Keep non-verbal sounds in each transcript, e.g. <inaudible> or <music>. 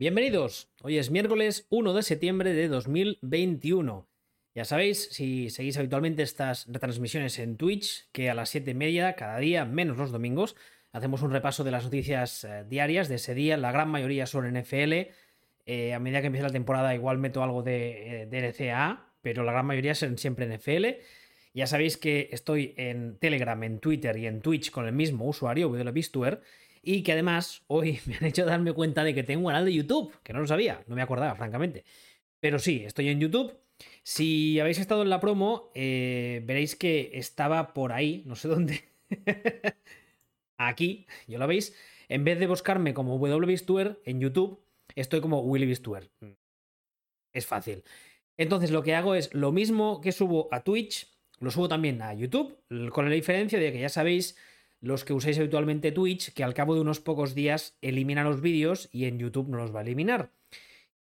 Bienvenidos, hoy es miércoles 1 de septiembre de 2021. Ya sabéis, si seguís habitualmente estas retransmisiones en Twitch, que a las 7 y media cada día, menos los domingos, hacemos un repaso de las noticias eh, diarias de ese día, la gran mayoría sobre NFL. Eh, a medida que empiece la temporada igual meto algo de, de pero la gran mayoría son siempre NFL. Ya sabéis que estoy en Telegram, en Twitter y en Twitch con el mismo usuario, VWBistuer y que además hoy <laughs> me han hecho darme cuenta de que tengo un canal de YouTube, que no lo sabía, no me acordaba, francamente. Pero sí, estoy en YouTube. Si habéis estado en la promo, eh, veréis que estaba por ahí, no sé dónde. <laughs> Aquí, ¿yo lo veis? En vez de buscarme como WBistuer en YouTube, estoy como Willy Es fácil. Entonces lo que hago es lo mismo que subo a Twitch, lo subo también a YouTube, con la diferencia de que ya sabéis los que usáis habitualmente Twitch, que al cabo de unos pocos días elimina los vídeos y en YouTube no los va a eliminar.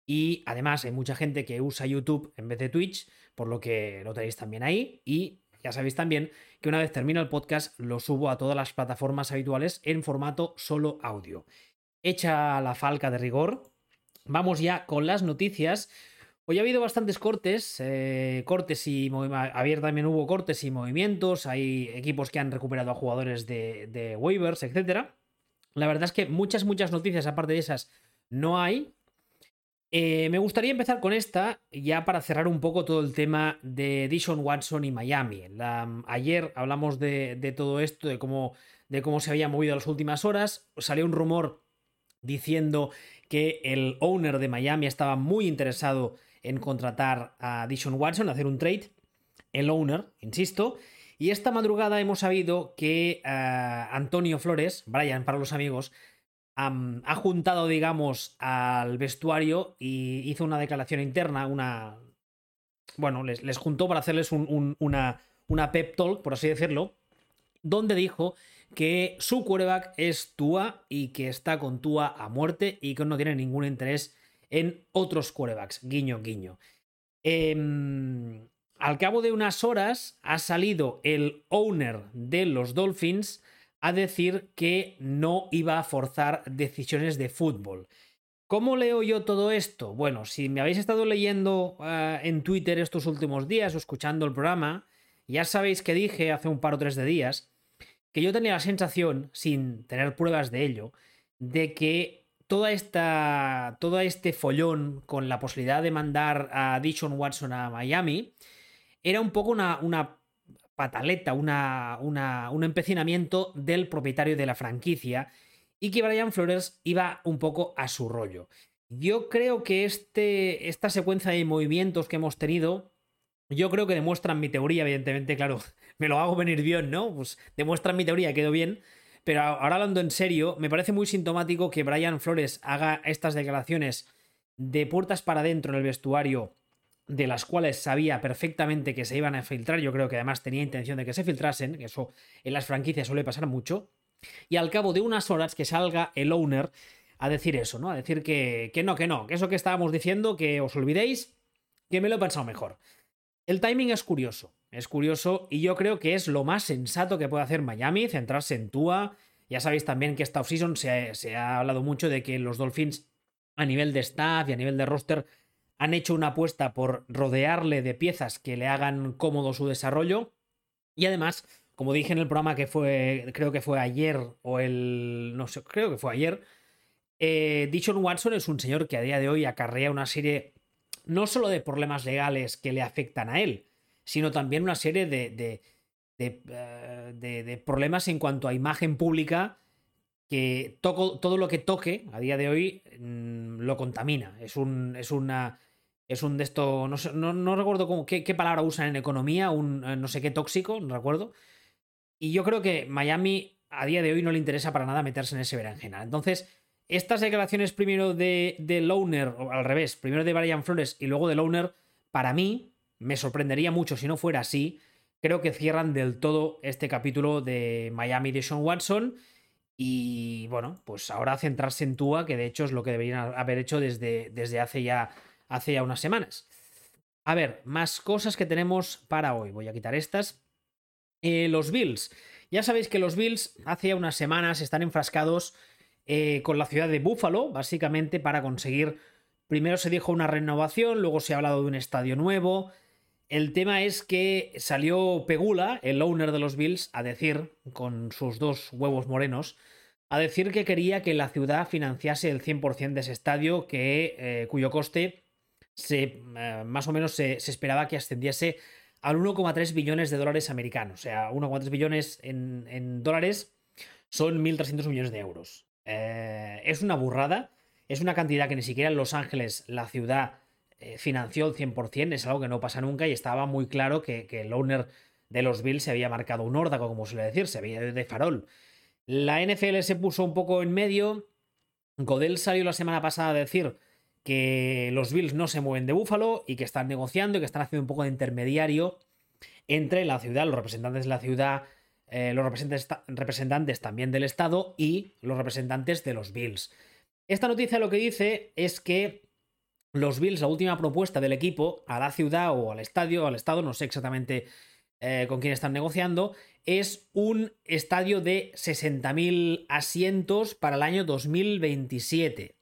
Y además hay mucha gente que usa YouTube en vez de Twitch, por lo que lo tenéis también ahí. Y ya sabéis también que una vez termina el podcast lo subo a todas las plataformas habituales en formato solo audio. Hecha la falca de rigor, vamos ya con las noticias. Hoy ha habido bastantes cortes, eh, cortes y ayer también hubo cortes y movimientos, hay equipos que han recuperado a jugadores de, waivers, etc. La verdad es que muchas, muchas noticias aparte de esas no hay. Eh, me gustaría empezar con esta, ya para cerrar un poco todo el tema de Dishon Watson y Miami. ayer hablamos de, todo esto, de cómo, de cómo se había movido las últimas horas. Salió un rumor diciendo que el owner de Miami estaba muy interesado en contratar a Dishon Watson, hacer un trade. El owner, insisto. Y esta madrugada hemos sabido que eh, Antonio Flores, Brian para los amigos, ha juntado, digamos, al vestuario y hizo una declaración interna, una... Bueno, les, juntó para hacerles una, una pep talk, por así decirlo, donde dijo que su quarterback es Tua y que está con Tua a muerte y que no tiene ningún interés en otros quarterbacks. Guiño, guiño. Em, al cabo de unas horas ha salido el owner de los Dolphins a decir que no iba a forzar decisiones de fútbol. ¿Cómo leo yo todo esto? Bueno, si me habéis estado leyendo eh, en Twitter estos últimos días o escuchando el programa, ya sabéis que dije hace un par o tres de días que yo tenía la sensación, sin tener pruebas de ello, de que toda esta, todo este follón con la posibilidad de mandar a Dishon Watson a Miami era un poco una, una pataleta, una, un empecinamiento del propietario de la franquicia y que Brian Flores iba un poco a su rollo. Yo creo que este, esta secuencia de movimientos que hemos tenido, yo creo que demuestran mi teoría, evidentemente, claro, <laughs> me lo hago venir bien, ¿no? Pues demuestran mi teoría, quedó bien, pero ahora hablando en serio, me parece muy sintomático que Brian Flores haga estas declaraciones de puertas para adentro en el vestuario, de las cuales sabía perfectamente que se iban a filtrar. Yo creo que además tenía intención de que se filtrasen, que eso en las franquicias suele pasar mucho. Y al cabo de unas horas que salga el owner a decir eso, ¿no? A decir que, que no, que no, que eso que estábamos diciendo, que os olvidéis, que me lo he pensado mejor. El timing es curioso. Es curioso y yo creo que es lo más sensato que puede hacer Miami, centrarse en Tua. Ya sabéis también que esta offseason se, ha hablado mucho de que los Dolphins a nivel de staff y a nivel de roster han hecho una apuesta por rodearle de piezas que le hagan cómodo su desarrollo. Y además, como dije en el programa que fue, creo que fue ayer o el, no sé, creo que fue ayer, eh, Dishon Watson es un señor que a día de hoy acarrea una serie no solo de problemas legales que le afectan a él, sino también una serie de, eh, de, de, problemas en cuanto a imagen pública que todo lo que toque a día de hoy mm, lo contamina. Es un, es una, es un de esto, no, no, recuerdo cómo, qué, palabra usan en economía, un eh, no sé qué tóxico, no recuerdo. Y yo creo que Miami a día de hoy no le interesa para nada meterse en ese berenjena. Entonces, estas declaraciones primero de, de Lowner, o al revés, primero de Brian Flores y luego de Lowner, para mí, me sorprendería mucho si no fuera así. Creo que cierran del todo este capítulo de Miami de Sean Watson. Y bueno, pues ahora centrarse en Tua, que de hecho es lo que deberían haber hecho desde, desde hace, ya, hace ya unas semanas. A ver, más cosas que tenemos para hoy. Voy a quitar estas. Eh, los Bills. Ya sabéis que los Bills hace unas semanas están enfrascados eh, con la ciudad de Buffalo, básicamente para conseguir. Primero se dijo una renovación, luego se ha hablado de un estadio nuevo. El tema es que salió Pegula, el owner de los Bills, a decir, con sus dos huevos morenos, a decir que quería que la ciudad financiase el 100% de ese estadio, que, eh, cuyo coste se, eh, más o menos se, esperaba que ascendiese al 1,3 billones de dólares americanos. O sea, 1,3 billones en, dólares son 1.300 millones de euros. Eh, es una burrada, es una cantidad que ni siquiera en Los Ángeles la ciudad financió al 100%, es algo que no pasa nunca y estaba muy claro que, que el owner de los Bills se había marcado un órdago, como suele decir, se había de farol. La NFL se puso un poco en medio. Godel salió la semana pasada a decir que los Bills no se mueven de Búfalo y que están negociando y que están haciendo un poco de intermediario entre la ciudad, los representantes de la ciudad, eh, los representantes, representantes también del Estado y los representantes de los Bills. Esta noticia lo que dice es que los Bills, la última propuesta del equipo a la ciudad o al estadio, al Estado, no sé exactamente eh, con quién están negociando, es un estadio de 60.000 asientos para el año 2027.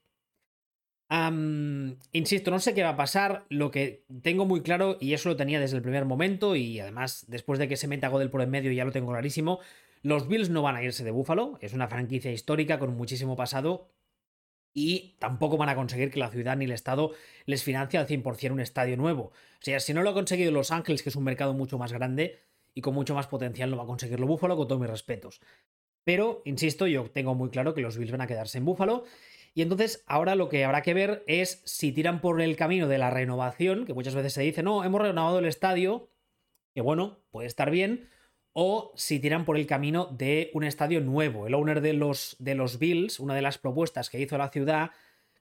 insisto, no sé qué va a pasar. Lo que tengo muy claro, y eso lo tenía desde el primer momento, y además después de que se meta Godel por en medio ya lo tengo clarísimo, los Bills no van a irse de Búfalo. Es una franquicia histórica con muchísimo pasado. Y tampoco van a conseguir que la ciudad ni el Estado les financie al 100% un estadio nuevo. O sea, si no lo ha conseguido Los Ángeles, que es un mercado mucho más grande, y con mucho más potencial no va a conseguirlo Búfalo, con todos mis respetos. Pero, insisto, yo tengo muy claro que los Bills van a quedarse en Búfalo. Y entonces ahora lo que habrá que ver es si tiran por el camino de la renovación, que muchas veces se dice, no, hemos renovado el estadio, que bueno, puede estar bien, o si tiran por el camino de un estadio nuevo. El owner de los, de los Bills, una de las propuestas que hizo la ciudad,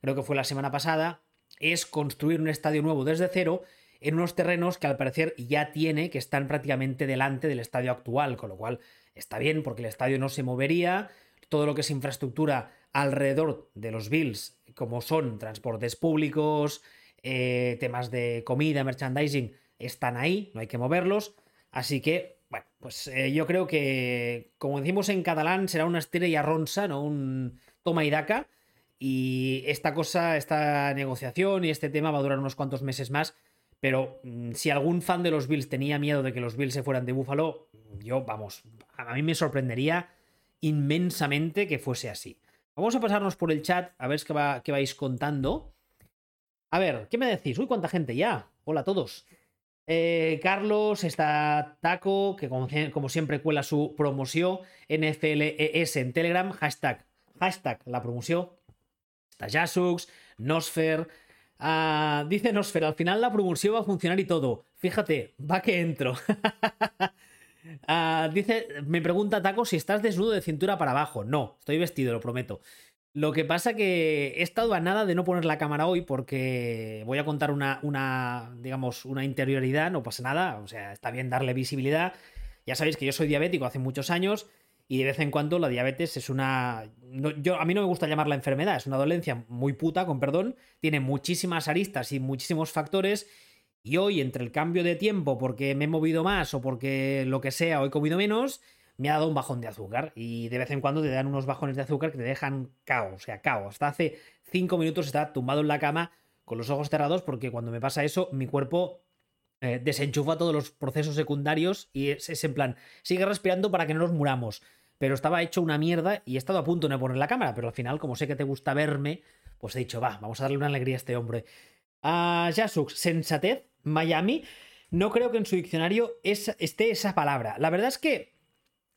creo que fue la semana pasada, es construir un estadio nuevo desde cero en unos terrenos que al parecer ya tiene, que están prácticamente delante del estadio actual, con lo cual está bien porque el estadio no se movería, todo lo que es infraestructura alrededor de los Bills, como son transportes públicos, eh, temas de comida, merchandising, están ahí, no hay que moverlos, así que, bueno, pues eh, yo creo que, como decimos en catalán, será una estrella ronsa, ¿no? Un toma y daca, y esta cosa, esta negociación y este tema va a durar unos cuantos meses más, pero mm, si algún fan de los Bills tenía miedo de que los Bills se fueran de Buffalo, yo, vamos, a mí me sorprendería inmensamente que fuese así. Vamos a pasarnos por el chat a ver qué, vais contando. A ver, ¿qué me decís? Uy, cuánta gente ya. Hola a todos. Eh, Carlos, está Taco, que como, siempre cuela su promoción. NFLES en Telegram, hashtag, hashtag la promoción. Está Jasux, Nosfer, Ah, dice Nosfer, al final la promoción va a funcionar y todo. Fíjate, va que entro. <laughs> Ah, dice, me pregunta Taco si estás desnudo de cintura para abajo. No, estoy vestido, lo prometo. Lo que pasa que he estado a nada de no poner la cámara hoy porque voy a contar una, una, digamos, una interioridad, no pasa nada, o sea, está bien darle visibilidad. Ya sabéis que yo soy diabético hace muchos años y de vez en cuando la diabetes es una... yo, a mí no me gusta llamarla enfermedad, es una dolencia muy puta, con perdón, tiene muchísimas aristas y muchísimos factores. Y hoy, entre el cambio de tiempo, porque me he movido más o porque lo que sea, o he comido menos, me ha dado un bajón de azúcar. Y de vez en cuando te dan unos bajones de azúcar que te dejan cao, o sea, cao. Hasta hace cinco minutos estaba tumbado en la cama con los ojos cerrados porque cuando me pasa eso, mi cuerpo eh, desenchufa todos los procesos secundarios y es, es, en plan, sigue respirando para que no nos muramos pero estaba hecho una mierda y he estado a punto de poner la cámara, pero al final, como sé que te gusta verme, pues he dicho, va, vamos a darle una alegría a este hombre. A Jasux, sensatez, Miami, no creo que en su diccionario esté esa palabra. La verdad es que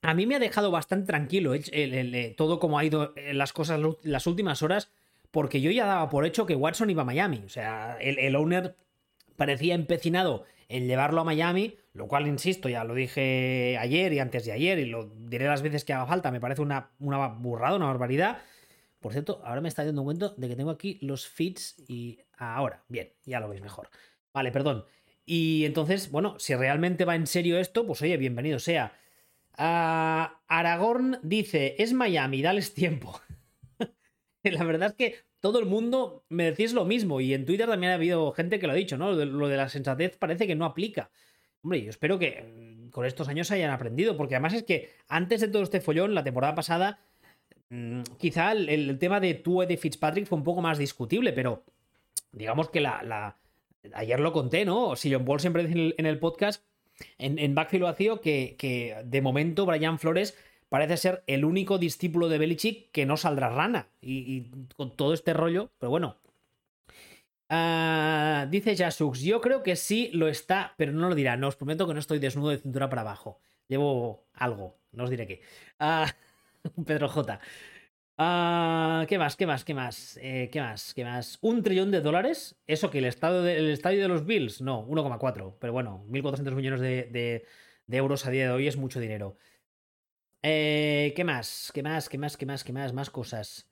a mí me ha dejado bastante tranquilo todo como ha ido las cosas las últimas horas, porque yo ya daba por hecho que Watson iba a Miami. O sea, el owner parecía empecinado en llevarlo a Miami, lo cual, insisto, ya lo dije ayer y antes de ayer, y lo diré las veces que haga falta, me parece una, una burrada, una barbaridad. Por cierto, ahora me está dando cuenta de que tengo aquí los feeds y ahora, bien, ya lo veis mejor. Vale, perdón. Y entonces, bueno, si realmente va en serio esto, pues oye, bienvenido sea. Ah, Aragorn dice, es Miami, dales tiempo. <laughs> La verdad es que todo el mundo me decís lo mismo y en Twitter también ha habido gente que lo ha dicho, ¿no? Lo de, la sensatez parece que no aplica. Hombre, yo espero que mm, con estos años hayan aprendido, porque además es que antes de todo este follón, la temporada pasada, mm, quizá el, tema de tú de Fitzpatrick fue un poco más discutible, pero digamos que la, ayer lo conté, ¿no? Si John Ball siempre dice en el, podcast, en, en Backfield Vacío, que, que de momento Brian Flores parece ser el único discípulo de Belichick que no saldrá rana. Y, con todo este rollo, pero bueno. Ah, dice Jasux, yo creo que sí lo está, pero no lo dirá. No os prometo que no estoy desnudo de cintura para abajo. Llevo algo, no os diré qué. Ah, <laughs> Pedro J. Ah, ¿Qué más? ¿Qué más? ¿Qué más? Eh, ¿Qué más? ¿Qué más? ¿Un trillón de dólares? ¿Eso que el, estado de, estadio de los Bills? No, 1,4. Pero bueno, 1.400 millones de, euros a día de hoy es mucho dinero. Eh, ¿Qué más? ¿Qué más? ¿Qué más? ¿Qué más? ¿Qué más? Más cosas.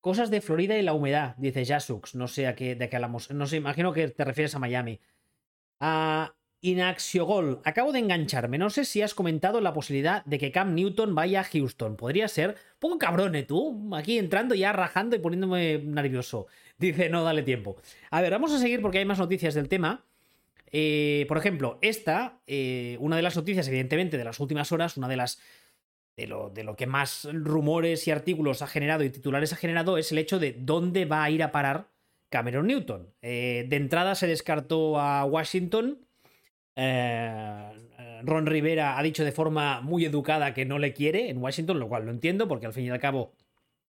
Cosas de Florida y la humedad, dice Jasux. No sé a qué, de qué hablamos. No sé, imagino que te refieres a Miami. Ah, Inaxiogol, acabo de engancharme. No sé si has comentado la posibilidad de que Cam Newton vaya a Houston. Podría ser. Poco cabrón, ¿eh? Tú, aquí entrando ya rajando y poniéndome nervioso. Dice, no, dale tiempo. A ver, vamos a seguir porque hay más noticias del tema. Eh, por ejemplo, esta, eh, una de las noticias, evidentemente, de las últimas horas, una de las. De lo, de lo que más rumores y artículos ha generado y titulares ha generado es el hecho de dónde va a ir a parar Cameron Newton. de entrada se descartó a Washington eh, Ron Rivera ha dicho de forma muy educada que no le quiere en Washington, lo cual lo entiendo, porque al fin y al cabo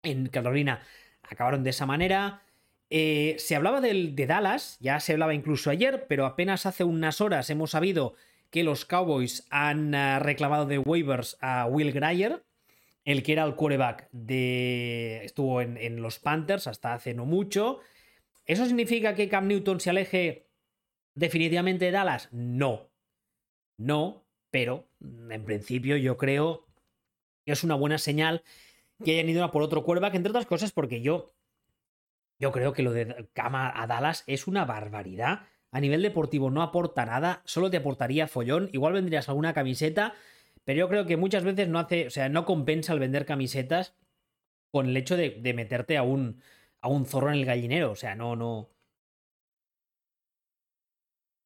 en Carolina acabaron de esa manera. Eh, se hablaba del, de Dallas, ya se hablaba incluso ayer, pero apenas hace unas horas hemos sabido que los Cowboys han eh, reclamado de waivers a Will Greyer, el que era el quarterback de. estuvo en, en los Panthers hasta hace no mucho. ¿Eso significa que Cam Newton se aleje ¿Definitivamente Dallas? No. No, pero mm, en principio yo creo que es una buena señal que hayan ido a por otro que entre otras cosas porque yo, yo creo que lo de Cama a Dallas es una barbaridad. A nivel deportivo no aporta nada, solo te aportaría follón, igual vendrías alguna camiseta, pero yo creo que muchas veces no hace, o sea, no compensa el vender camisetas con el hecho de, de meterte a un, a un zorro en el gallinero, o sea, no, no,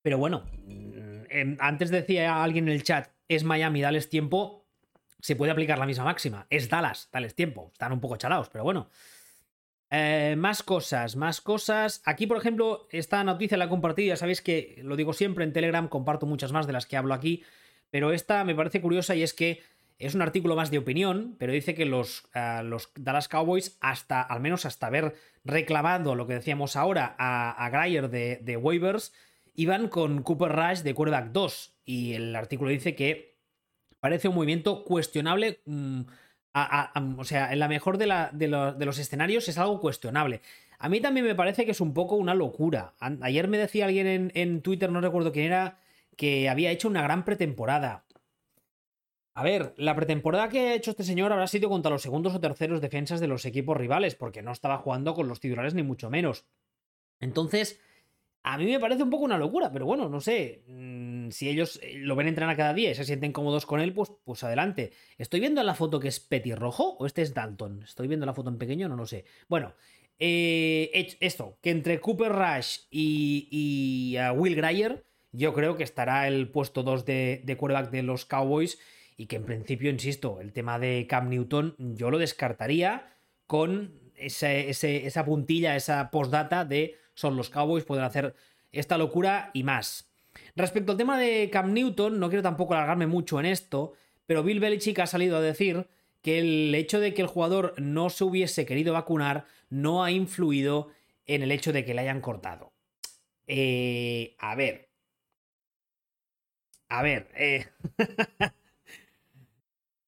pero bueno, mm, antes decía alguien en el chat, es Miami, dales tiempo, se puede aplicar la misma máxima. Es Dallas, dales tiempo. Están un poco chalados, pero bueno. Eh, más cosas, más cosas. Aquí, por ejemplo, esta noticia la he compartido. Ya sabéis que lo digo siempre en Telegram, comparto muchas más de las que hablo aquí. Pero esta me parece curiosa y es que es un artículo más de opinión, pero dice que los, eh, los Dallas Cowboys, hasta, al menos hasta haber reclamado lo que decíamos ahora a, a Greyer de, de waivers, iban con Cooper Rush de quarterback 2 y el artículo dice que parece un movimiento cuestionable. Mm, o sea, en la mejor de, los escenarios es algo cuestionable. A mí también me parece que es un poco una locura. Ayer me decía alguien en, Twitter, no recuerdo quién era, que había hecho una gran pretemporada. A ver, la pretemporada que ha hecho este señor habrá sido contra los segundos o terceros defensas de los equipos rivales, porque no estaba jugando con los titulares ni mucho menos. Entonces, a mí me parece un poco una locura, pero bueno, no sé. Mm, si ellos eh, lo ven entrenar cada día y se sienten cómodos con él, pues, pues adelante. ¿Estoy viendo la foto que es petirrojo o este es Dalton? ¿Estoy viendo la foto en pequeño? No lo sé. Bueno, eh, esto, que entre Cooper Rush y, Will Greyer, yo creo que estará el puesto 2 de, de quarterback de los Cowboys y que en principio, insisto, el tema de Cam Newton yo lo descartaría con esa puntilla, esa postdata de son los Cowboys, pueden hacer esta locura y más. Respecto al tema de Cam Newton, no quiero tampoco alargarme mucho en esto, pero Bill Belichick ha salido a decir que el hecho de que el jugador no se hubiese querido vacunar no ha influido en el hecho de que le hayan cortado. Eh, a ver. A ver. Eh. <laughs>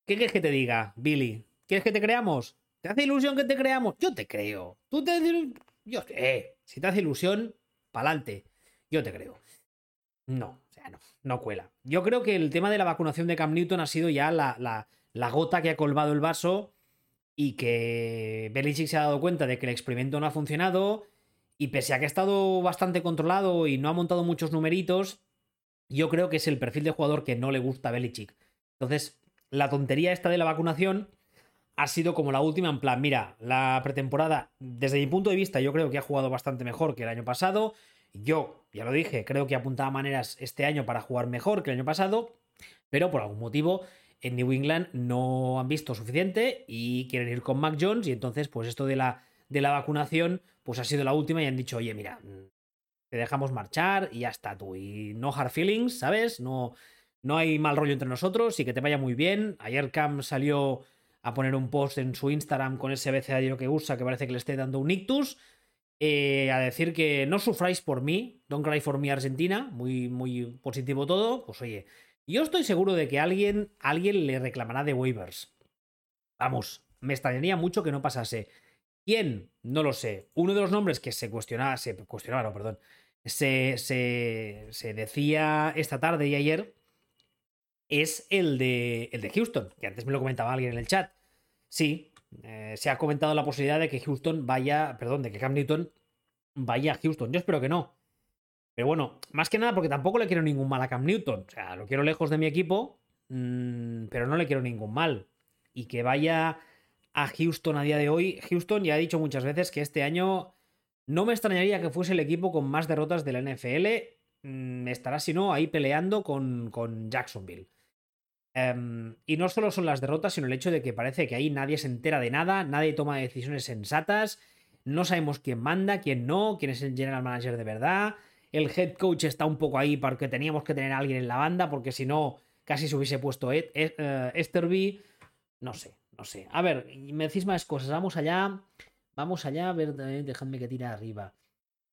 ¿Qué quieres que te diga, Billy? ¿Quieres que te creamos? ¿Te hace ilusión que te creamos? Yo te creo. Tú te... Yo, eh, si te hace ilusión, pa'lante. Yo te creo. No, o sea, no, no cuela. Yo creo que el tema de la vacunación de Cam Newton ha sido ya la, la, gota que ha colmado el vaso y que Belichick se ha dado cuenta de que el experimento no ha funcionado y pese a que ha estado bastante controlado y no ha montado muchos numeritos, yo creo que es el perfil de jugador que no le gusta a Belichick. Entonces, la tontería esta de la vacunación ha sido como la última, en plan, mira, la pretemporada, desde mi punto de vista, yo creo que ha jugado bastante mejor que el año pasado. Yo, ya lo dije, creo que apuntaba maneras este año para jugar mejor que el año pasado, pero por algún motivo en New England no han visto suficiente y quieren ir con Mac Jones y entonces pues esto de la, de la vacunación pues ha sido la última y han dicho, oye, mira, te dejamos marchar y ya está tú. Y no hard feelings, ¿sabes? No, no hay mal rollo entre nosotros y que te vaya muy bien. Ayer Cam salió a poner un post en su Instagram con ese abecedario que usa que parece que le esté dando un ictus. Eh, a decir que no sufráis por mí, don't cry for me Argentina, muy, muy positivo todo, pues oye, yo estoy seguro de que alguien, alguien le reclamará de waivers. Vamos, me extrañaría mucho que no pasase. ¿Quién? No lo sé. Uno de los nombres que se cuestionaba, se cuestionaba, perdón, se, se, decía esta tarde y ayer es el de, el de Houston, que antes me lo comentaba alguien en el chat. Sí, eh, se ha comentado la posibilidad de que Houston vaya, perdón, de que Cam Newton vaya a Houston. Yo espero que no. Pero bueno, más que nada porque tampoco le quiero ningún mal a Cam Newton. O sea, lo quiero lejos de mi equipo, mm, pero no le quiero ningún mal. Y que vaya a Houston a día de hoy. Houston ya ha dicho muchas veces que este año no me extrañaría que fuese el equipo con más derrotas de la NFL. Mm, estará, si no, ahí peleando con, con Jacksonville. Em, y no solo son las derrotas, sino el hecho de que parece que ahí nadie se entera de nada, nadie toma decisiones sensatas, no sabemos quién manda, quién no, quién es el general manager de verdad. El head coach está un poco ahí porque teníamos que tener a alguien en la banda, porque si no, casi se hubiese puesto Ed, eh, No sé, no sé. A ver, me decís más cosas. Vamos allá. Vamos allá. A ver, eh, dejadme que tire arriba.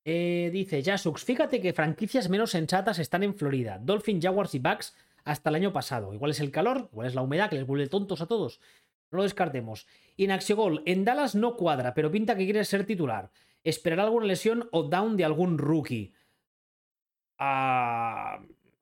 Eh, dice Jasux, fíjate que franquicias menos sensatas están en Florida. Dolphin, Jaguars y Bucks hasta el año pasado. Igual es el calor, igual es la humedad que les vuelve tontos a todos. No lo descartemos. Inaxiogol, en Dallas no cuadra, pero pinta que quiere ser titular. ¿Esperará alguna lesión o down de algún rookie? a...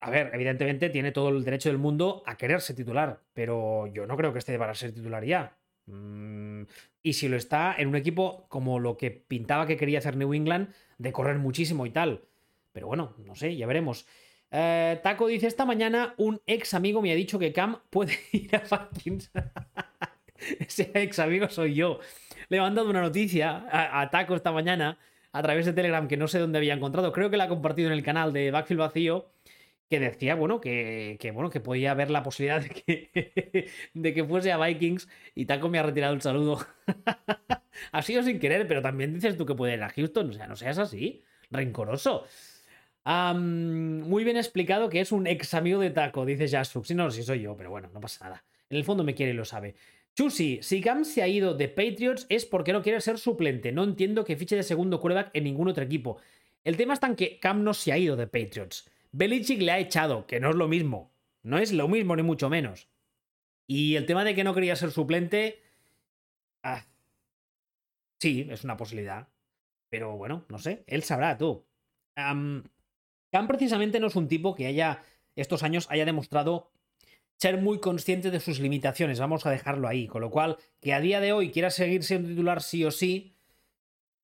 ver, evidentemente tiene todo el derecho del mundo a quererse titular, pero yo no creo que esté para ser titular ya. Mm, y si lo está en un equipo como lo que pintaba que quería hacer New England, de correr muchísimo y tal. Pero bueno, no sé, ya veremos. Eh, Taco dice: Esta mañana un ex amigo me ha dicho que Cam puede <laughs> ir a Falcons. <laughs> Ese ex amigo soy yo. Le he mandado una noticia a Taco esta mañana a través de Telegram que no sé dónde había encontrado, creo que la ha compartido en el canal de Backfield Vacío, que decía, bueno, que, bueno, que podía haber la posibilidad de que, <laughs> de que fuese a Vikings y Taco me ha retirado el saludo. <laughs> ha sido sin querer, pero también dices tú que puede ir a Houston, o sea, no seas así, rencoroso. muy bien explicado que es un ex amigo de Taco, dice Jasuk. Si no, si soy yo, pero bueno, no pasa nada. En el fondo me quiere y lo sabe. Chusi, si Cam se ha ido de Patriots es porque no quiere ser suplente. No entiendo que fiche de segundo quarterback en ningún otro equipo. El tema está en que Cam no se ha ido de Patriots. Belichick le ha echado, que no es lo mismo. No es lo mismo, ni mucho menos. Y el tema de que no quería ser suplente. Ah, sí, es una posibilidad. Pero bueno, no sé. Él sabrá, tú. Cam precisamente no es un tipo que haya. Estos años haya demostrado ser muy consciente de sus limitaciones, vamos a dejarlo ahí. Con lo cual, que a día de hoy quiera seguir siendo titular sí o sí,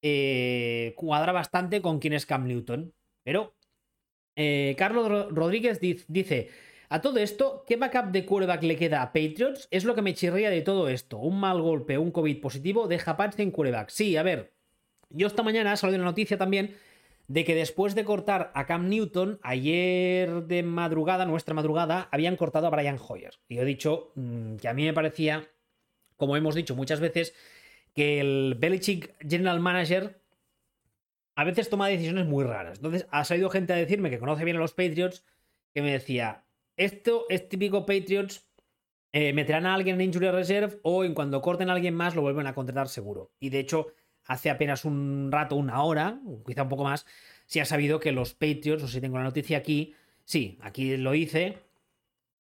eh, cuadra bastante con quien es Cam Newton. Pero eh, Carlos Rodríguez dice, a todo esto, ¿qué backup de quarterback le queda a Patriots? Es lo que me chirría de todo esto. Un mal golpe, un COVID positivo, deja Pats en quarterback. Sí, a ver, yo esta mañana ha salido una noticia también de que después de cortar a Cam Newton, ayer de madrugada, nuestra madrugada, habían cortado a Brian Hoyer. Y he dicho mm, que a mí me parecía, como hemos dicho muchas veces, que el Belichick General Manager a veces toma decisiones muy raras. Entonces ha salido gente a decirme que conoce bien a los Patriots, que me decía, esto es típico Patriots, eh, meterán a alguien en Injury Reserve o en cuando corten a alguien más lo vuelven a contratar seguro. Y de hecho hace apenas un rato, una hora, quizá un poco más, si ha sabido que los Patriots, o si tengo la noticia aquí, sí, aquí lo hice,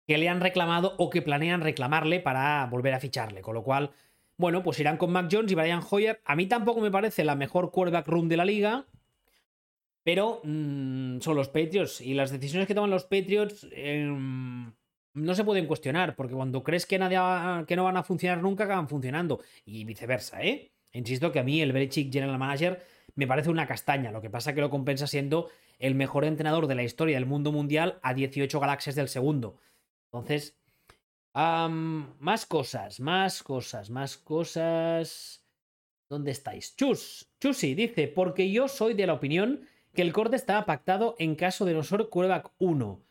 que le han reclamado o que planean reclamarle para volver a ficharle. Con lo cual, bueno, pues irán con Mac Jones y Brian Hoyer. A mí tampoco me parece la mejor quarterback room de la liga, pero mm, son los Patriots y las decisiones que toman los Patriots em, no se pueden cuestionar, porque cuando crees que, nadie que no van a funcionar nunca, acaban funcionando. Y viceversa, ¿eh? Insisto que a mí el Belichick General Manager me parece una castaña, lo que pasa que lo compensa siendo el mejor entrenador de la historia del mundo mundial a 18 galaxias del segundo. Entonces, más cosas, más cosas, más cosas. ¿Dónde estáis? Chus, Chusi dice, porque yo soy de la opinión que el corte estaba pactado en caso de no ser quarterback 1.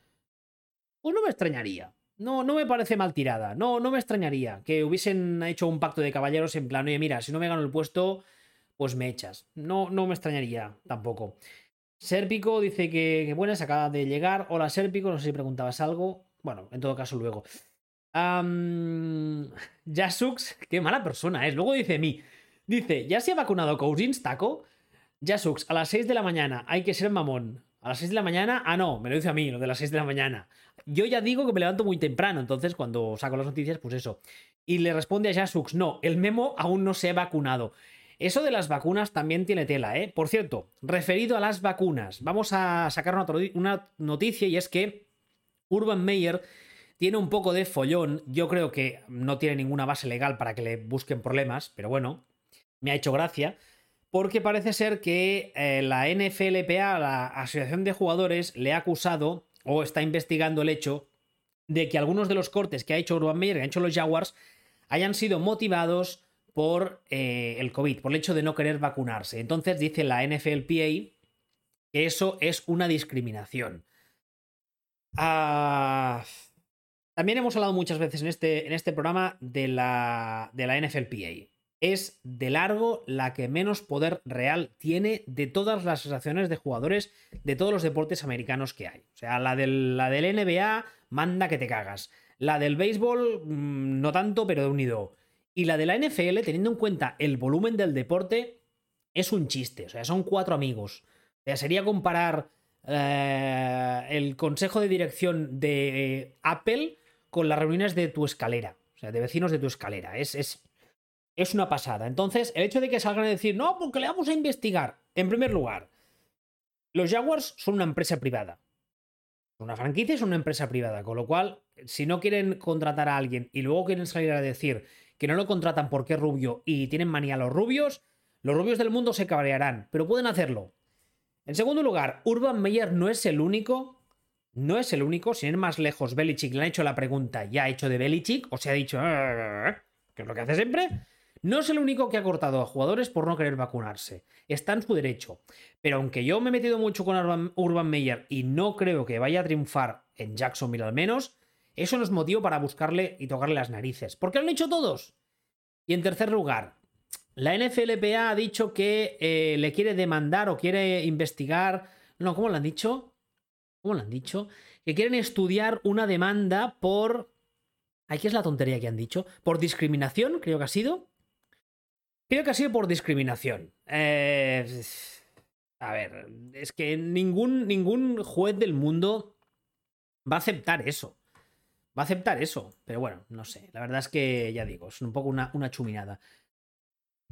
Pues no me extrañaría. No, no me parece mal tirada. No, no me extrañaría que hubiesen hecho un pacto de caballeros en plan, oye, mira, si no me gano el puesto, pues me echas. No, no me extrañaría tampoco. Serpico dice que, que buena, se acaba de llegar. Hola, Serpico, no sé si preguntabas algo. Bueno, en todo caso, luego. Um, Jasux, qué mala persona es. Luego dice mí. Dice, ¿ya se ha vacunado Cousins, Taco? Jasux, a las 6 de la mañana, hay que ser mamón. A las 6 de la mañana, ah, no, me lo dice a mí, lo de las 6 de la mañana. Yo ya digo que me levanto muy temprano, entonces cuando saco las noticias, pues eso. Y le responde a Jasux, no, el memo aún no se ha vacunado. Eso de las vacunas también tiene tela, ¿eh? Por cierto, referido a las vacunas, vamos a sacar una, noticia y es que Urban Meyer tiene un poco de follón. Yo creo que no tiene ninguna base legal para que le busquen problemas, pero bueno, me ha hecho gracia. Porque parece ser que eh, la NFLPA, la Asociación de Jugadores, le ha acusado o está investigando el hecho de que algunos de los cortes que ha hecho Urban Meyer, que han hecho los Jaguars, hayan sido motivados por eh, el COVID, por el hecho de no querer vacunarse. Entonces dice la NFLPA que eso es una discriminación. Ah, también hemos hablado muchas veces en este, en este programa de la, de la NFLPA. Es de largo la que menos poder real tiene de todas las asociaciones de jugadores de todos los deportes americanos que hay. O sea, la del, la NBA manda que te cagas. La del béisbol, mm, no tanto, pero de unido. Y la de la NFL, teniendo en cuenta el volumen del deporte, es un chiste. O sea, son cuatro amigos. O sea, sería comparar eh, el consejo de dirección de Apple con las reuniones de tu escalera. O sea, de vecinos de tu escalera. Es, es, es una pasada. Entonces, el hecho de que salgan a decir, no, porque le vamos a investigar. En primer lugar, los Jaguars son una empresa privada. Una franquicia es una empresa privada, con lo cual, si no quieren contratar a alguien y luego quieren salir a decir que no lo contratan porque es rubio y tienen manía a los rubios, los rubios del mundo se cabrearán, pero pueden hacerlo. En segundo lugar, Urban Meyer no es el único, no es el único, sin ir más lejos, Belichick le han hecho la pregunta, ¿ya ha hecho de Belichick? O se ha dicho, ah", que es lo que hace siempre. No es el único que ha cortado a jugadores por no querer vacunarse. Está en su derecho. Pero aunque yo me he metido mucho con Urban, Meyer y no creo que vaya a triunfar en Jacksonville al menos, eso no es motivo para buscarle y tocarle las narices. ¿Por qué lo han hecho todos. Y en tercer lugar, la NFLPA ha dicho que eh, le quiere demandar o quiere investigar. No, ¿cómo lo han dicho? ¿Cómo lo han dicho? Que quieren estudiar una demanda por. Aquí es la tontería que han dicho. Por discriminación, creo que ha sido. Creo que ha sido por discriminación. Eh, a ver, es que ningún, ningún juez del mundo va a aceptar eso va a aceptar eso. Pero bueno, no sé. La verdad es que ya digo, es un poco una, una chuminada.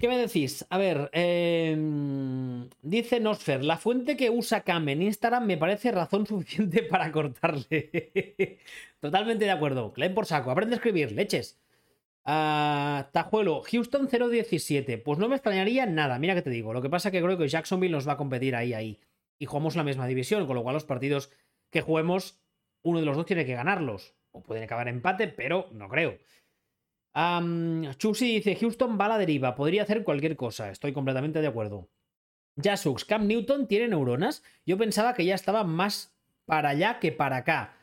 ¿Qué me decís? A ver, em, dice Nosfer, la fuente que usa Cam en Instagram me parece razón <laughs> suficiente para cortarle. Totalmente de acuerdo. Leen por saco, aprende a escribir, leches. Uh, Tajuelo, Houston 017. Pues no me extrañaría nada, mira que te digo. Lo que pasa es que creo que Jacksonville nos va a competir ahí, ahí. Y jugamos la misma división, con lo cual los partidos que juguemos, uno de los dos tiene que ganarlos. O pueden acabar empate, pero no creo. Um, dice: Houston va a la deriva, podría hacer cualquier cosa. Estoy completamente de acuerdo. Jasux, Cam Newton tiene neuronas. Yo pensaba que ya estaba más para allá que para acá.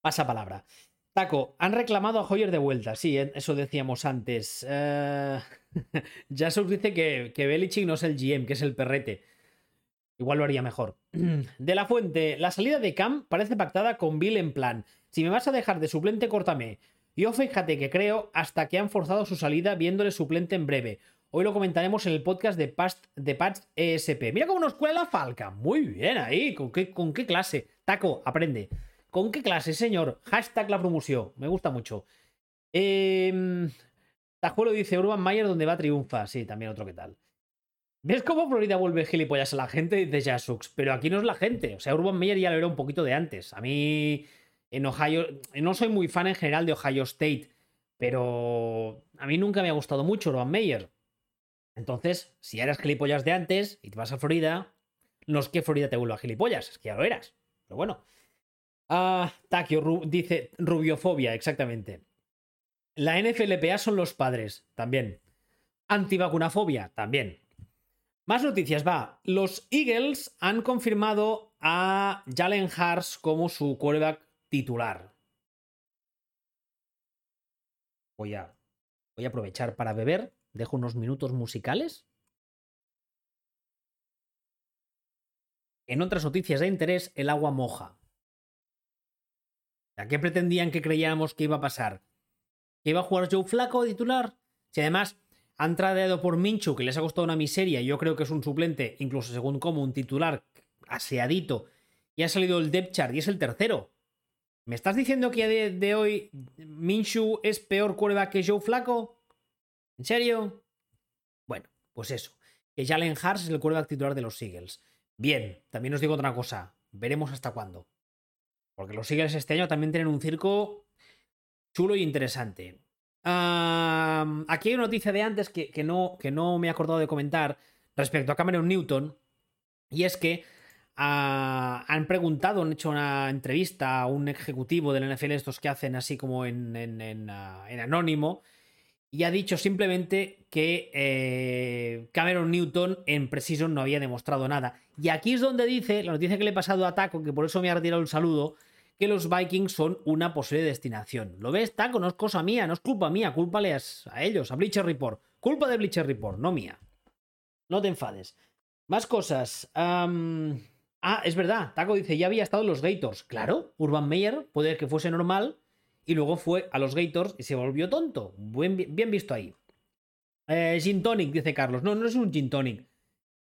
Pasa palabra. Taco, han reclamado a Hoyer de vuelta. Sí, eh, eso decíamos antes. <laughs> Uh... Jasux dice que, que Belichick no es el GM, que es el perrete. Igual lo haría mejor. <clears throat> De la fuente, la salida de Cam parece pactada con Bill en plan. Si me vas a dejar de suplente, córtame. Yo fíjate que creo hasta que han forzado su salida viéndole suplente en breve. Hoy lo comentaremos en el podcast de, Past, de Patch ESP. Mira cómo nos cuela la falca. Muy bien ahí. ¿Con qué, ¿Con qué clase? Taco, aprende. ¿Con qué clase, señor? Hashtag la promoción. Me gusta mucho. Eh, Tajuelo dice Urban Mayer donde va triunfa. Sí, también otro que tal. ¿Ves cómo Florida vuelve gilipollas a la gente? de Jasux, pero aquí no es la gente. O sea, Urban Meyer ya lo era un poquito de antes. A mí, en Ohio, no soy muy fan en general de Ohio State, pero a mí nunca me ha gustado mucho Urban Meyer. Entonces, si eras gilipollas de antes y te vas a Florida, no es que Florida te vuelva gilipollas, es que ya lo eras. Pero bueno. Ah, Takio dice rubiofobia, exactamente. La NFLPA son los padres, también. Antivacunafobia, también. Más noticias, va. Los Eagles han confirmado a Jalen Hars como su quarterback titular. Voy a, voy a aprovechar para beber. Dejo unos minutos musicales. En otras noticias de interés, el agua moja. ¿A qué pretendían que creyéramos que iba a pasar? ¿Que iba a jugar Joe Flaco titular? Si además han tradeado por Minchu, que les ha costado una miseria, yo creo que es un suplente, incluso según como un titular aseadito, y ha salido el depth chart y es el tercero. ¿Me estás diciendo que de, de hoy Minshu es peor cuerda que Joe Flaco? ¿En serio? Bueno, pues eso. Que Jalen Hars es el quarterback titular de los Eagles. Bien, también os digo otra cosa. Veremos hasta cuándo. Porque los Eagles este año también tienen un circo chulo y interesante. aquí hay una noticia de antes que, no, que no me he acordado de comentar respecto a Cameron Newton. Y es que han preguntado, han hecho una entrevista a un ejecutivo del NFL, estos que hacen así como en, en, ah, anónimo, y ha dicho simplemente que eh, Cameron Newton en Precision no había demostrado nada. Y aquí es donde dice, la noticia que le he pasado a Taco, que por eso me ha retirado el saludo, que los Vikings son una posible destinación. ¿Lo ves, Taco? No es cosa mía, no es culpa mía, cúlpale a, ellos, a Bleacher Report. Culpa de Bleacher Report, no mía. No te enfades. Más cosas. Ah, es verdad, Taco dice, ya había estado en los Gators. Claro, Urban Meyer puede que fuese normal y luego fue a los Gators y se volvió tonto. bien visto ahí. Eh, gin Tonic, dice Carlos. No, no es un Gin Tonic.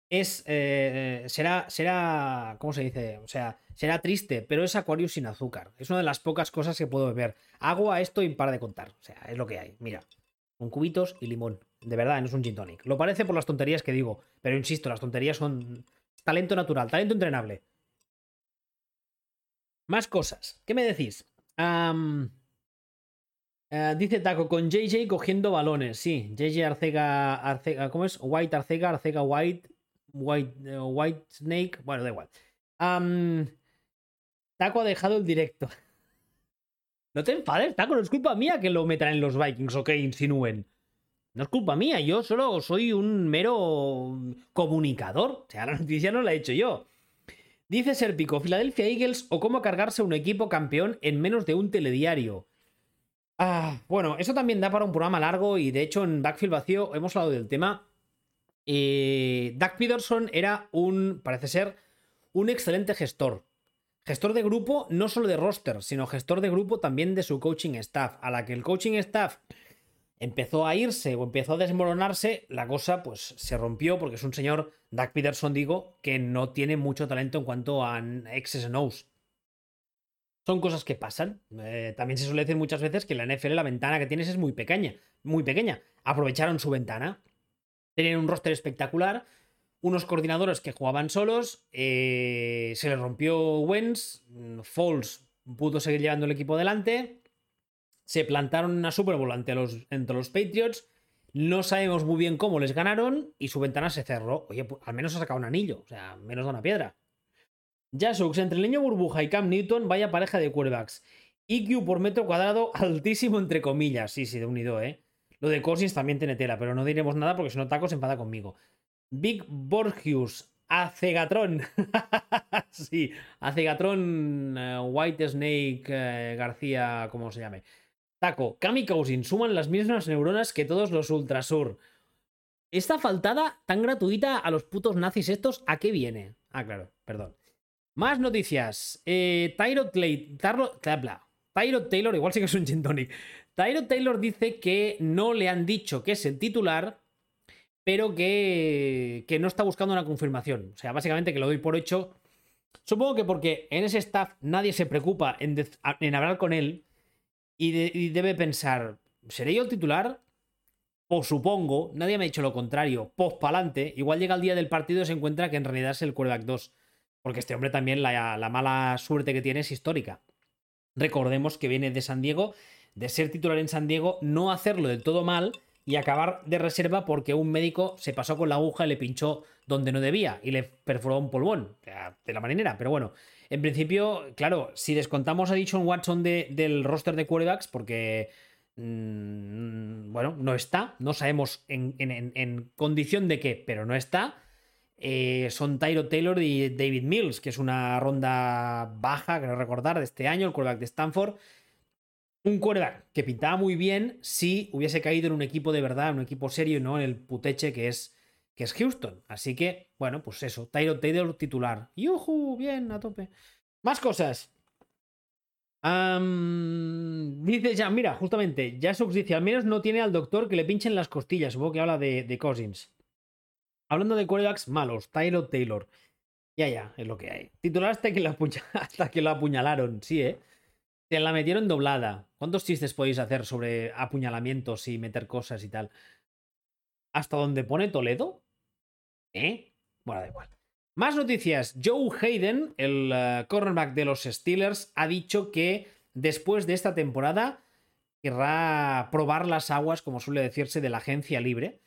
Es. Eh, será. Será. ¿Cómo se dice? O sea, será triste, pero es Aquarius sin azúcar. Es una de las pocas cosas que puedo beber. Agua, esto y para de contar. O sea, es lo que hay. Mira. Con cubitos y limón. De verdad, no es un gin tonic. Lo parece por las tonterías que digo. Pero insisto, las tonterías son. Talento natural, talento entrenable. Más cosas. ¿Qué me decís? Eh, dice Taco, con JJ cogiendo balones. Sí, JJ Arcega, Arcega, ¿cómo es? White Arcega, Arcega White, White, eh, White Snake. Bueno, da igual. Taco ha dejado el directo. <laughs> No te enfades, Taco, no es culpa mía que lo metan en los Vikings o que insinúen. No es culpa mía, yo solo soy un mero comunicador. O sea, la noticia no la he hecho yo. Dice Serpico, Philadelphia Eagles o cómo cargarse un equipo campeón en menos de un telediario. Ah, bueno, eso también da para un programa largo y de hecho en Backfield Vacío hemos hablado del tema. Eh, Doug Peterson era un, parece ser, un excelente gestor. Gestor de grupo, no solo de roster, sino gestor de grupo también de su coaching staff. A la que el coaching staff empezó a irse o empezó a desmoronarse, la cosa pues se rompió porque es un señor, Doug Peterson digo, que no tiene mucho talento en cuanto a X's and. Son cosas que pasan. Eh, también se suele decir muchas veces que la NFL la ventana que tienes es muy pequeña. Muy pequeña. Aprovecharon su ventana. Tenían un roster espectacular. Unos coordinadores que jugaban solos. Eh, se les rompió Wens. Mm, Falls pudo seguir llevando el equipo adelante. Se plantaron una Super Bowl ante los, entre los Patriots. No sabemos muy bien cómo les ganaron. Y su ventana se cerró. Oye, pues, al menos ha sacado un anillo. O sea, menos de una piedra. Jasux, entre el niño burbuja y Cam Newton, vaya pareja de quarterbacks. IQ por metro cuadrado <laughs> altísimo, entre comillas. Sí, sí, de unido, ¿eh? Lo de Cousins también tiene tela, pero no diremos nada porque si no Taco se enfada conmigo. Big Borgius, Acegatron. <laughs> sí, Acegatron, eh, White Snake, eh, García, como se llame. Taco, Cam y Cousins suman las mismas neuronas que todos los Ultrasur. Esta faltada tan gratuita a los putos nazis estos, ¿a qué viene? Ah, claro, perdón. Más noticias. Eh, Tyro, Taylor, igual sí que es un gin tonic. Tyro Taylor dice que no le han dicho que es el titular, pero que, que no está buscando una confirmación. O sea, básicamente que lo doy por hecho. Supongo que porque en ese staff nadie se preocupa en, hablar con él y, debe pensar, ¿seré yo el titular? O supongo, nadie me ha dicho lo contrario, post pa'lante, igual llega el día del partido y se encuentra que en realidad es el quarterback 2. Porque este hombre también la, mala suerte que tiene es histórica. Recordemos que viene de San Diego, de ser titular en San Diego, no hacerlo del todo mal y acabar de reserva porque un médico se pasó con la aguja y le pinchó donde no debía y le perforó un polvón de la marinera. Pero bueno, en principio, claro, si descontamos a Dishon Watson del roster de quarterbacks, porque mm, bueno, no está, no sabemos en, condición de qué, pero no está. eh, son Tyro Taylor y David Mills, que es una ronda baja, creo recordar, de este año, el quarterback de Stanford. Un quarterback que pintaba muy bien si hubiese caído en un equipo de verdad, en un equipo serio no en el puteche que es, que es Houston. Así que, bueno, pues eso, Tyro Taylor titular. ¡Yuhu! Bien, a tope. Más cosas. dice ya, mira, justamente, Jasux dice, al menos no tiene al doctor que le pinchen las costillas. Supongo que habla de, de Cousins. Hablando de quarterbacks malos, Tyro Taylor. Ya, ya, es lo que hay. Titular hasta que, lo <laughs> hasta que lo apuñalaron, sí, ¿eh? Se la metieron doblada. ¿Cuántos chistes podéis hacer sobre apuñalamientos y meter cosas y tal? ¿Hasta dónde pone Toledo? ¿Eh? Bueno, da igual. Más noticias. Joe Hayden, el eh, cornerback de los Steelers, ha dicho que después de esta temporada querrá probar las aguas, como suele decirse, de la agencia libre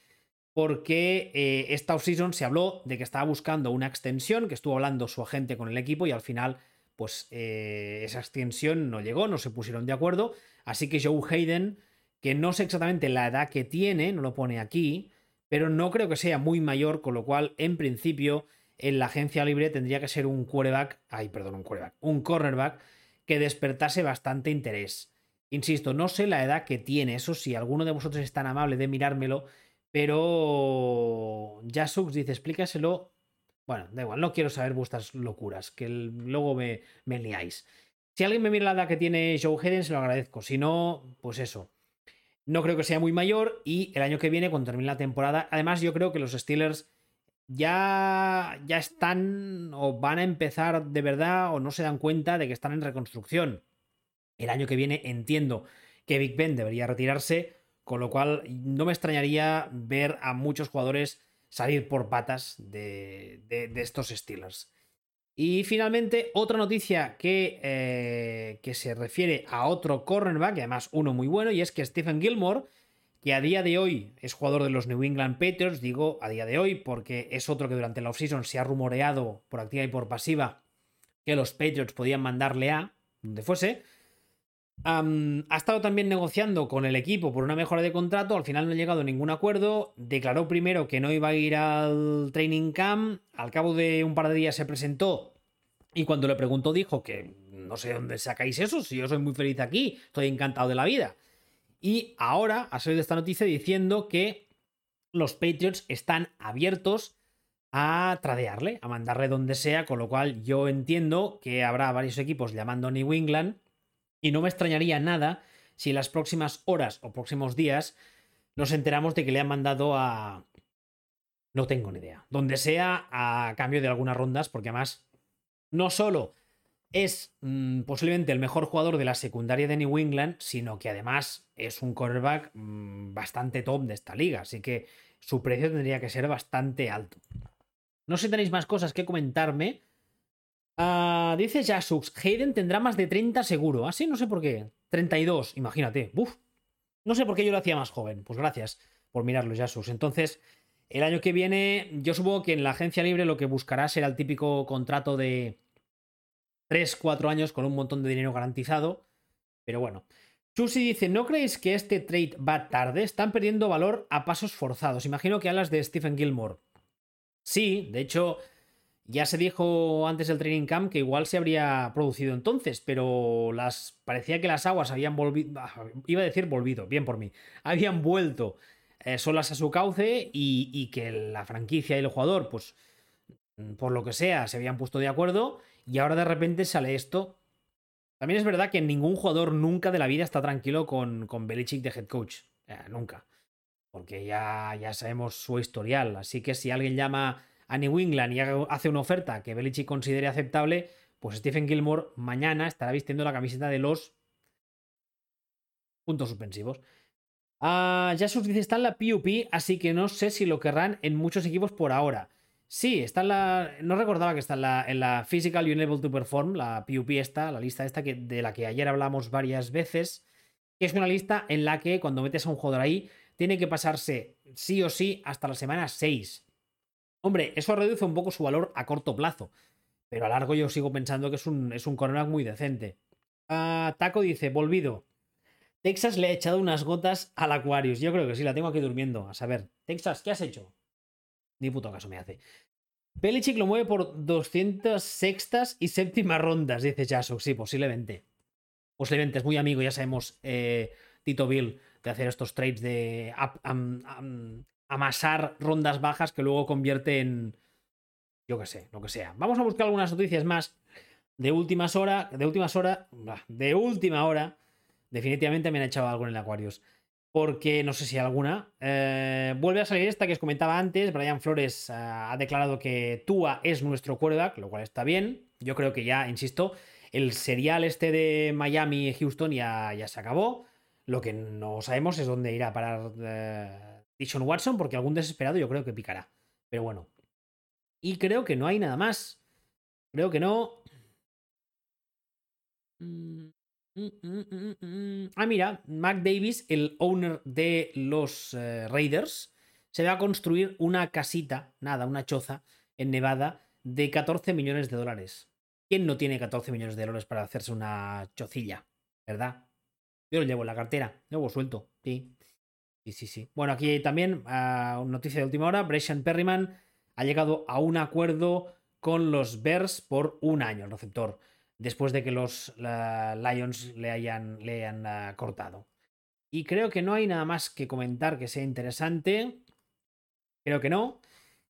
porque eh, esta offseason se habló de que estaba buscando una extensión, que estuvo hablando su agente con el equipo y al final, pues eh, esa extensión no llegó, no se pusieron de acuerdo. Así que Joe Hayden, que no sé exactamente la edad que tiene, no lo pone aquí, pero no creo que sea muy mayor, con lo cual, en principio, en la agencia libre tendría que ser un quarterback, ay, perdón, un quarterback, un cornerback que despertase bastante interés. Insisto, no sé la edad que tiene, eso si alguno de vosotros es tan amable de mirármelo pero Jasux dice, explícaselo. Bueno, da igual, no quiero saber vuestras locuras, que luego me, me liáis. Si alguien me mira la edad que tiene Joe Hayden, se lo agradezco. Si no, pues eso. No creo que sea muy mayor y el año que viene, cuando termine la temporada, además yo creo que los Steelers ya, ya están o van a empezar de verdad o no se dan cuenta de que están en reconstrucción. El año que viene entiendo que Big Ben debería retirarse, con lo cual, no me extrañaría ver a muchos jugadores salir por patas de, estos Steelers. Y finalmente, otra noticia que, eh, que, se refiere a otro cornerback, y además uno muy bueno, y es que Stephen Gilmore, que a día de hoy es jugador de los New England Patriots, digo a día de hoy porque es otro que durante la offseason se ha rumoreado por activa y por pasiva que los Patriots podían mandarle a donde fuese, ha estado también negociando con el equipo por una mejora de contrato, al final no ha llegado a ningún acuerdo, declaró primero que no iba a ir al training camp, al cabo de un par de días se presentó y cuando le preguntó dijo que no sé dónde sacáis eso, si yo soy muy feliz aquí, estoy encantado de la vida. Y ahora ha salido esta noticia diciendo que los Patriots están abiertos a tradearle, a mandarle donde sea, con lo cual yo entiendo que habrá varios equipos llamando a New England y no me extrañaría nada si en las próximas horas o próximos días nos enteramos de que le han mandado a... No tengo ni idea. Donde sea a cambio de algunas rondas, porque además no solo es mm, posiblemente el mejor jugador de la secundaria de New England, sino que además es un quarterback mm, bastante top de esta liga. Así que su precio tendría que ser bastante alto. No sé si tenéis más cosas que comentarme. Ah, dice Jasux, Hayden tendrá más de 30 seguro. Así, ¿Ah, no sé por qué. 32, imagínate. No sé por qué yo lo hacía más joven. Pues gracias por mirarlo, Jasux. Entonces, el año que viene, yo supongo que en la agencia libre lo que buscará será el típico contrato de 3, 4 años con un montón de dinero garantizado. Pero bueno. Chusi dice, ¿no creéis que este trade va tarde? Están perdiendo valor a pasos forzados. Imagino que hablas de Stephen Gilmore. Sí, de hecho, ya se dijo antes del training camp que igual se habría producido entonces, pero las parecía que las aguas habían volvido, ah, iba a decir volvido, bien por mí, habían vuelto eh, solas a su cauce y, que la franquicia y el jugador, pues por lo que sea, se habían puesto de acuerdo y ahora de repente sale esto. También es verdad que ningún jugador nunca de la vida está tranquilo con, con Belichick de head coach, eh, nunca, porque ya, ya sabemos su historial, así que si alguien llama a New England y hace una oferta que Belichick considere aceptable, pues Stephen Gilmore mañana estará vistiendo la camiseta de los puntos suspensivos. Ah, ya dice, está en la PUP, así que no sé si lo querrán en muchos equipos por ahora. Sí, está en la. No recordaba que está en la, en la Physical Unable to Perform, la PUP esta, la lista esta que, de la que ayer hablamos varias veces. Es una lista en la que cuando metes a un jugador ahí, tiene que pasarse sí o sí hasta la semana 6. Hombre, eso reduce un poco su valor a corto plazo. Pero a largo yo sigo pensando que es un, es un muy decente. Ah, Taco dice, volvido. Texas le ha echado unas gotas al Aquarius. Yo creo que sí, la tengo aquí durmiendo. A saber, Texas, ¿qué has hecho? Ni puto caso me hace. Pelichick lo mueve por 200 sextas y séptimas rondas, dice Jasuk. Sí, posiblemente. Posiblemente es muy amigo, ya sabemos, eh, Tito Bill, de hacer estos trades de amasar rondas bajas que luego convierte en. Yo qué sé, lo que sea. Vamos a buscar algunas noticias más de últimas horas. De últimas horas. De última hora. Definitivamente me han echado algo en el Aquarius porque no sé si alguna. Eh, vuelve a salir esta que os comentaba antes. Brian Flores eh, ha declarado que Tua es nuestro quarterback, lo cual está bien. Yo creo que ya, insisto, el serial este de Miami y Houston ya, ya, se acabó. Lo que no sabemos es dónde irá a parar eh, Dishon Watson, porque algún desesperado yo creo que picará. Pero bueno. Y creo que no hay nada más. Creo que no. Ah, mira, Mac Davis, el owner de los eh, Raiders, se va a construir una casita, nada, una choza en Nevada de 14 millones de dólares. ¿Quién no tiene 14 millones de dólares para hacerse una chocilla? ¿Verdad? Yo lo llevo en la cartera, luego suelto, sí. Sí, sí, sí. Bueno, aquí también, uh, noticia de última hora, Brescian Perryman ha llegado a un acuerdo con los Bears por un año, el receptor después de que los Lions le hayan, le ah, cortado. Y creo que no hay nada más que comentar que sea interesante. Creo que no.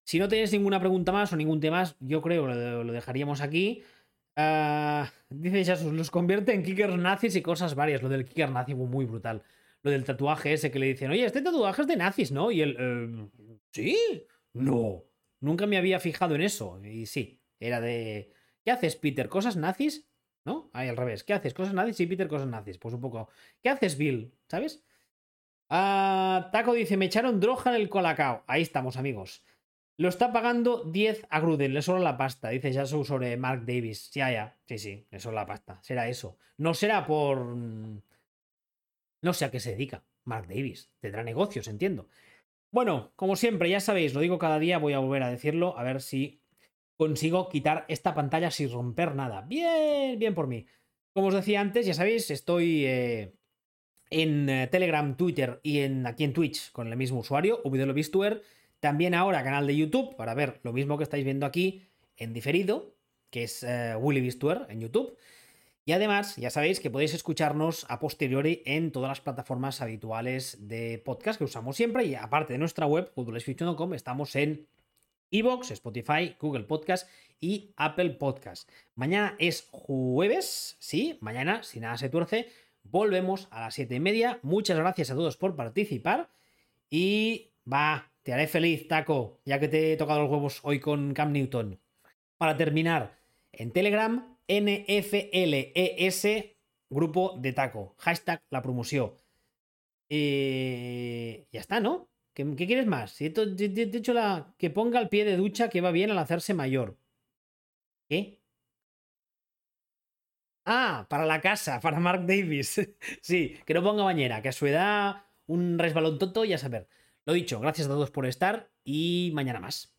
Si no tenéis ninguna pregunta más o ningún tema más, yo creo que lo, dejaríamos aquí. Ah, dice Jasus, los convierte en kickers nazis y cosas varias. Lo del kicker nazi fue muy brutal. Lo del tatuaje ese que le dicen, oye, este tatuaje es de nazis, ¿no? Y él, eh, ¿sí? No. Nunca me había fijado en eso. Y sí, era de ¿Qué haces, Peter? ¿Cosas nazis? ¿No? Ahí al revés. ¿Qué haces? ¿Cosas nazis? Sí, Peter, cosas nazis. Pues un poco. ¿Qué haces, Bill? ¿Sabes? Ah, Taco dice: Me echaron droga en el colacao. Ahí estamos, amigos. Lo está pagando 10 a Gruden, le sobra la pasta. Dice Yasu sobre Mark Davis. Ya, ya. Sí, sí, le sobra la pasta. Será eso. No será por. No sé a qué se dedica Mark Davis. Tendrá negocios, entiendo. Bueno, como siempre, ya sabéis, lo digo cada día, voy a volver a decirlo, a ver si consigo quitar esta pantalla sin romper nada. Bien, bien por mí. Como os decía antes, ya sabéis, estoy eh, en eh, Telegram, Twitter y en, aquí en Twitch con el mismo usuario, VWBistuer. También ahora canal de YouTube para ver lo mismo que estáis viendo aquí en diferido, que es uh, Willy en YouTube. Y además, ya sabéis que podéis escucharnos a posteriori en todas las plataformas habituales de podcast que usamos siempre. Y aparte de nuestra web, futbolesfiction.com, estamos en Evox, Spotify, Google Podcast y Apple Podcast. Mañana es jueves, sí, mañana, si nada se tuerce, volvemos a las 7 y media. Muchas gracias a todos por participar y va, te haré feliz, Taco, ya que te he tocado los huevos hoy con Cam Newton. Para terminar, en Telegram, NFLES, grupo de Taco, hashtag la promoción. Eh, ya está, ¿no? ¿Qué, quieres más? Si te, he dicho la, que ponga el pie de ducha que va bien al hacerse mayor. ¿Qué? Ah, para la casa, para Mark Davis. <laughs> sí, que no ponga bañera, que a su edad un resbalón tonto, ya saber. Lo dicho, gracias a todos por estar y mañana más.